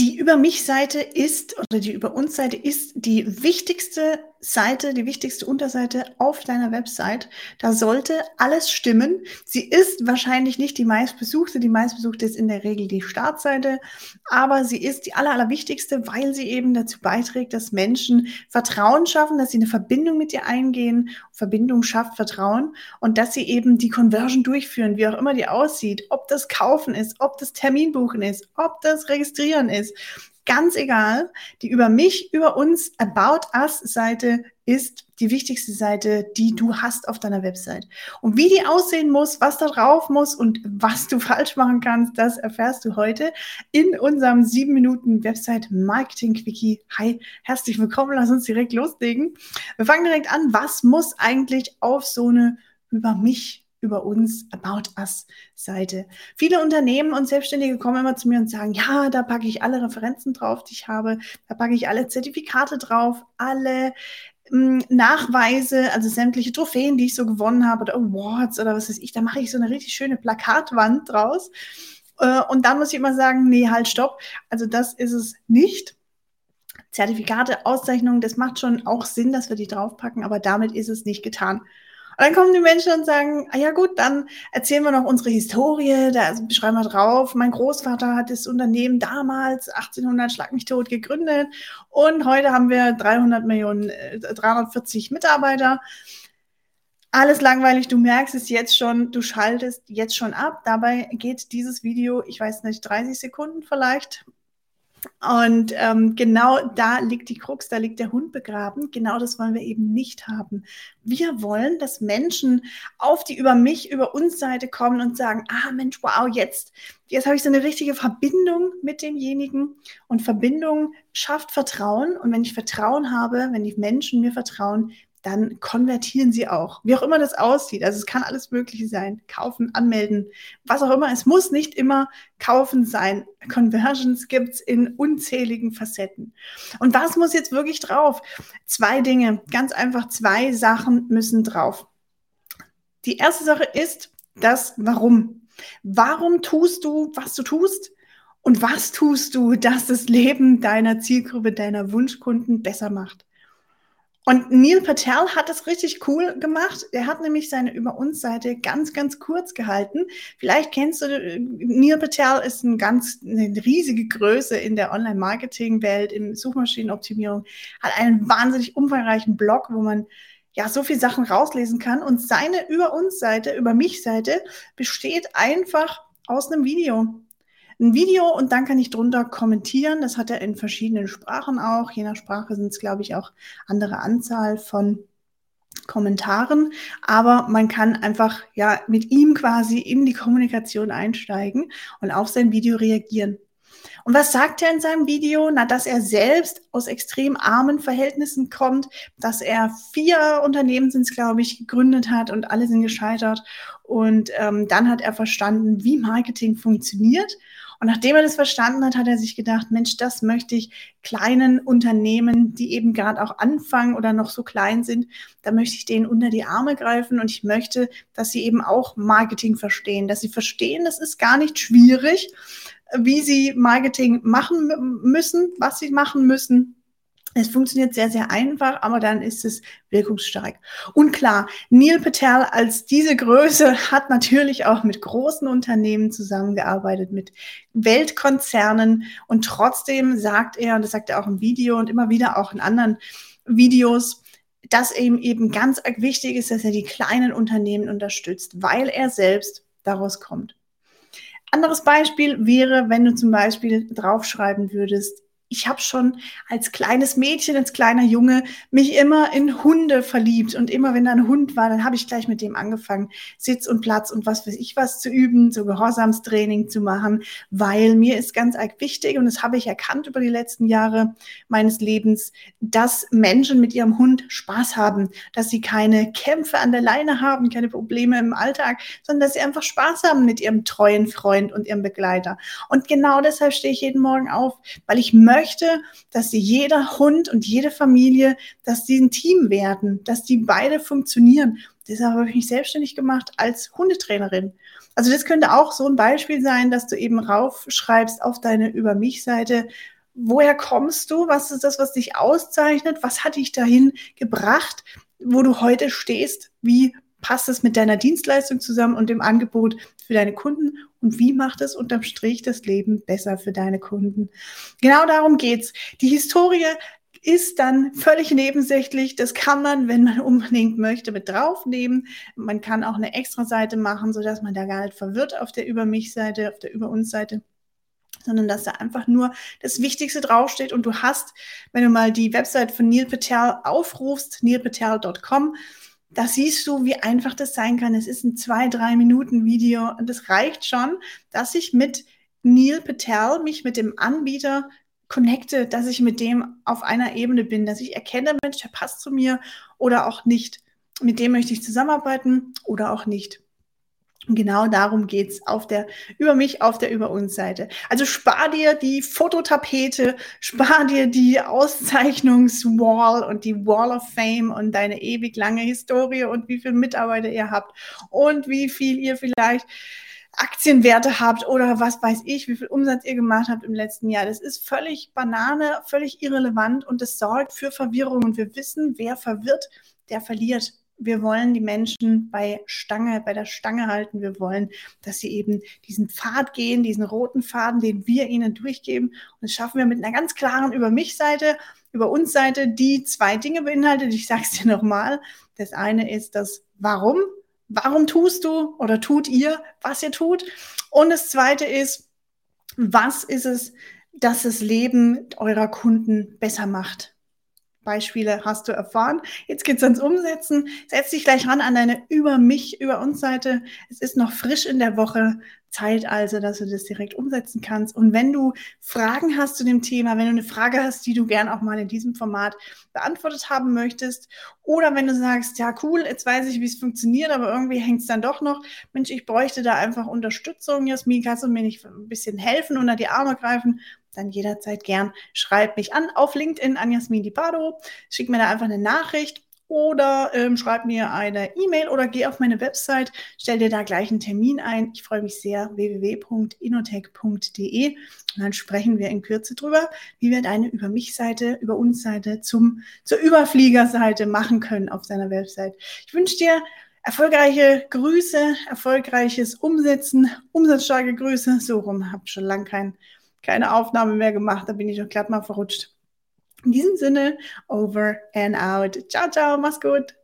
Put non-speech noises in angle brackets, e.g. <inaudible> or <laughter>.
Die Über mich-Seite ist oder die Über uns-Seite ist die wichtigste Seite, die wichtigste Unterseite auf deiner Website. Da sollte alles stimmen. Sie ist wahrscheinlich nicht die meistbesuchte. Die meistbesuchte ist in der Regel die Startseite, aber sie ist die aller, allerwichtigste, weil sie eben dazu beiträgt, dass Menschen Vertrauen schaffen, dass sie eine Verbindung mit dir eingehen. Verbindung schafft Vertrauen und dass sie eben die Conversion durchführen, wie auch immer die aussieht, ob das Kaufen ist, ob das Terminbuchen ist, ob das Registrieren ist ganz egal. Die über mich, über uns About Us Seite ist die wichtigste Seite, die du hast auf deiner Website. Und wie die aussehen muss, was da drauf muss und was du <laughs> falsch machen kannst, das erfährst du heute in unserem 7 Minuten Website Marketing Quickie. Hi, herzlich willkommen. Lass uns direkt loslegen. Wir fangen direkt an. Was muss eigentlich auf so eine über mich über uns About Us Seite. Viele Unternehmen und Selbstständige kommen immer zu mir und sagen, ja, da packe ich alle Referenzen drauf, die ich habe, da packe ich alle Zertifikate drauf, alle hm, Nachweise, also sämtliche Trophäen, die ich so gewonnen habe oder Awards oder was weiß ich, da mache ich so eine richtig schöne Plakatwand draus. Äh, und dann muss ich immer sagen, nee, halt, stopp. Also das ist es nicht. Zertifikate, Auszeichnungen, das macht schon auch Sinn, dass wir die draufpacken, aber damit ist es nicht getan. Und dann kommen die Menschen und sagen, ah ja gut, dann erzählen wir noch unsere Historie, da schreiben wir drauf, mein Großvater hat das Unternehmen damals 1800 Schlag mich tot gegründet und heute haben wir 300 Millionen, 340 äh, Mitarbeiter. Alles langweilig, du merkst es jetzt schon, du schaltest jetzt schon ab. Dabei geht dieses Video, ich weiß nicht, 30 Sekunden vielleicht, und ähm, genau da liegt die Krux, da liegt der Hund begraben. Genau das wollen wir eben nicht haben. Wir wollen, dass Menschen auf die über mich, über uns Seite kommen und sagen, ah Mensch, wow, jetzt, jetzt habe ich so eine richtige Verbindung mit demjenigen. Und Verbindung schafft Vertrauen. Und wenn ich Vertrauen habe, wenn die Menschen mir vertrauen, dann konvertieren sie auch. Wie auch immer das aussieht. Also es kann alles Mögliche sein. Kaufen, anmelden, was auch immer. Es muss nicht immer kaufen sein. Conversions gibt es in unzähligen Facetten. Und was muss jetzt wirklich drauf? Zwei Dinge. Ganz einfach zwei Sachen müssen drauf. Die erste Sache ist das Warum. Warum tust du, was du tust? Und was tust du, dass das Leben deiner Zielgruppe, deiner Wunschkunden besser macht? Und Neil Patel hat es richtig cool gemacht. Er hat nämlich seine Über uns Seite ganz, ganz kurz gehalten. Vielleicht kennst du, Neil Patel ist ein ganz, eine riesige Größe in der Online-Marketing-Welt, in Suchmaschinenoptimierung, hat einen wahnsinnig umfangreichen Blog, wo man ja so viel Sachen rauslesen kann. Und seine Über uns Seite, Über mich Seite besteht einfach aus einem Video ein Video und dann kann ich drunter kommentieren. Das hat er in verschiedenen Sprachen auch. Je nach Sprache sind es, glaube ich, auch andere Anzahl von Kommentaren, aber man kann einfach ja mit ihm quasi in die Kommunikation einsteigen und auf sein Video reagieren. Und was sagt er in seinem Video? Na, dass er selbst aus extrem armen Verhältnissen kommt, dass er vier Unternehmen sind glaube ich, gegründet hat und alle sind gescheitert. Und ähm, dann hat er verstanden, wie Marketing funktioniert und nachdem er das verstanden hat, hat er sich gedacht, Mensch, das möchte ich kleinen Unternehmen, die eben gerade auch anfangen oder noch so klein sind, da möchte ich denen unter die Arme greifen und ich möchte, dass sie eben auch Marketing verstehen, dass sie verstehen, das ist gar nicht schwierig, wie sie Marketing machen müssen, was sie machen müssen es funktioniert sehr, sehr einfach, aber dann ist es wirkungsstark. Und klar, Neil Patel als diese Größe hat natürlich auch mit großen Unternehmen zusammengearbeitet, mit Weltkonzernen. Und trotzdem sagt er, und das sagt er auch im Video und immer wieder auch in anderen Videos, dass ihm eben ganz wichtig ist, dass er die kleinen Unternehmen unterstützt, weil er selbst daraus kommt. Anderes Beispiel wäre, wenn du zum Beispiel draufschreiben würdest, ich habe schon als kleines Mädchen, als kleiner Junge mich immer in Hunde verliebt und immer wenn da ein Hund war, dann habe ich gleich mit dem angefangen, Sitz und Platz und was weiß ich was zu üben, so Gehorsamstraining zu machen, weil mir ist ganz arg wichtig und das habe ich erkannt über die letzten Jahre meines Lebens, dass Menschen mit ihrem Hund Spaß haben, dass sie keine Kämpfe an der Leine haben, keine Probleme im Alltag, sondern dass sie einfach Spaß haben mit ihrem treuen Freund und ihrem Begleiter. Und genau deshalb stehe ich jeden Morgen auf, weil ich möchte möchte, dass jeder Hund und jede Familie, dass sie ein Team werden, dass die beide funktionieren. Deshalb habe ich mich selbstständig gemacht als Hundetrainerin. Also das könnte auch so ein Beispiel sein, dass du eben raufschreibst auf deine Über mich-Seite, woher kommst du? Was ist das, was dich auszeichnet? Was hat dich dahin gebracht, wo du heute stehst? Wie passt es mit deiner Dienstleistung zusammen und dem Angebot für deine Kunden? Und wie macht es unterm Strich das Leben besser für deine Kunden? Genau darum geht's. Die Historie ist dann völlig nebensächlich. Das kann man, wenn man <laughs> unbedingt möchte, mit draufnehmen. Man kann auch eine extra Seite machen, sodass man da gar nicht verwirrt auf der Über mich-Seite, auf der Über uns-Seite sondern dass da einfach nur das Wichtigste draufsteht und du hast, wenn du mal die Website von Neil Patel aufrufst, neilpatel.com, da siehst du, wie einfach das sein kann. Es ist ein zwei, drei Minuten Video und es reicht schon, dass ich mit Neil Patel, mich mit dem Anbieter connecte, dass ich mit dem auf einer Ebene bin, dass ich erkenne, Mensch, der passt zu mir oder auch nicht. Mit dem möchte ich zusammenarbeiten oder auch nicht. Und genau darum geht's auf der Über mich, auf der Über uns Seite. Also spar dir die Fototapete, spar dir die Auszeichnungswall und die Wall of Fame und deine ewig lange Historie und wie viele Mitarbeiter ihr habt und wie viel ihr vielleicht Aktienwerte habt oder was weiß ich, wie viel Umsatz ihr gemacht habt im letzten Jahr. Das ist völlig Banane, völlig irrelevant und das sorgt für Verwirrung. Und wir wissen, wer verwirrt, der verliert wir wollen die Menschen bei Stange, bei der Stange halten. Wir wollen, dass sie eben diesen Pfad gehen, diesen roten Faden, den wir ihnen durchgeben. Und das schaffen wir mit einer ganz klaren Über mich Seite, über uns Seite, die zwei Dinge beinhaltet. Ich sage es dir nochmal. Das eine ist das Warum. Warum tust du oder tut ihr, was ihr tut? Und das zweite ist, was ist es, das das Leben eurer Kunden besser macht? Beispiele hast du erfahren. Jetzt geht's ans Umsetzen. Setz dich gleich ran an deine Über mich, über uns Seite. Es ist noch frisch in der Woche. Zeit also, dass du das direkt umsetzen kannst. Und wenn du Fragen hast zu dem Thema, wenn du eine Frage hast, die du gern auch mal in diesem Format beantwortet haben möchtest, oder wenn du sagst, ja cool, jetzt weiß ich, wie es funktioniert, aber irgendwie hängt es dann doch noch, Mensch, ich bräuchte da einfach Unterstützung. Jasmin, kannst du mir nicht ein bisschen helfen, unter die Arme greifen? Dann jederzeit gern schreib mich an auf LinkedIn an Jasmin Dipado. Schick mir da einfach eine Nachricht oder ähm, schreib mir eine E-Mail oder geh auf meine Website, stell dir da gleich einen Termin ein. Ich freue mich sehr, www.inotech.de und dann sprechen wir in Kürze drüber, wie wir deine Über mich-Seite, über uns Seite zum, zur Überfliegerseite machen können auf deiner Website. Ich wünsche dir erfolgreiche Grüße, erfolgreiches Umsetzen, umsatzstarke Grüße. So rum, habt schon lange kein keine Aufnahme mehr gemacht. Da bin ich doch glatt mal verrutscht. In diesem Sinne, over and out. Ciao, ciao, mach's gut.